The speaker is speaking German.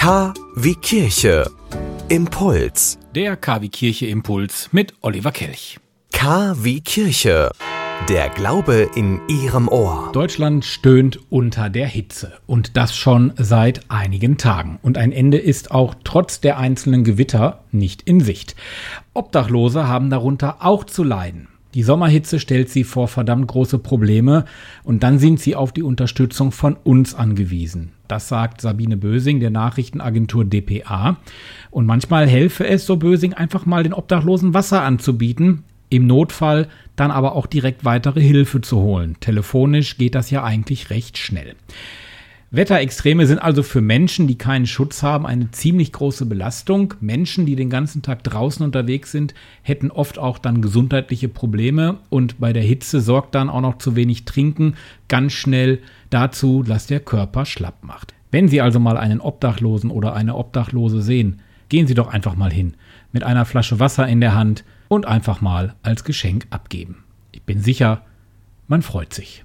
K wie Kirche. Impuls. Der KW Kirche Impuls mit Oliver Kelch. K wie Kirche. Der Glaube in Ihrem Ohr. Deutschland stöhnt unter der Hitze und das schon seit einigen Tagen. Und ein Ende ist auch trotz der einzelnen Gewitter nicht in Sicht. Obdachlose haben darunter auch zu leiden. Die Sommerhitze stellt sie vor verdammt große Probleme und dann sind sie auf die Unterstützung von uns angewiesen. Das sagt Sabine Bösing der Nachrichtenagentur dpa. Und manchmal helfe es, so Bösing einfach mal den Obdachlosen Wasser anzubieten, im Notfall dann aber auch direkt weitere Hilfe zu holen. Telefonisch geht das ja eigentlich recht schnell. Wetterextreme sind also für Menschen, die keinen Schutz haben, eine ziemlich große Belastung. Menschen, die den ganzen Tag draußen unterwegs sind, hätten oft auch dann gesundheitliche Probleme und bei der Hitze sorgt dann auch noch zu wenig Trinken ganz schnell dazu, dass der Körper schlapp macht. Wenn Sie also mal einen Obdachlosen oder eine Obdachlose sehen, gehen Sie doch einfach mal hin mit einer Flasche Wasser in der Hand und einfach mal als Geschenk abgeben. Ich bin sicher, man freut sich.